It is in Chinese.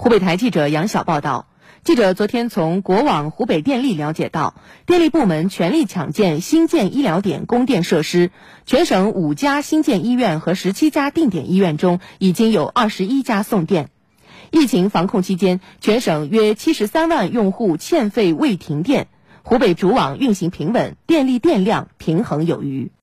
湖北台记者杨晓报道记者昨天从国网湖北电力了解到电力部门全力抢建新建医疗点供电设施全省五家新建医院和十七家定点医院中已经有二十一家送电。疫情防控期间全省约七十三万用户欠费未停电湖北主网运行平稳电力电量平衡有余。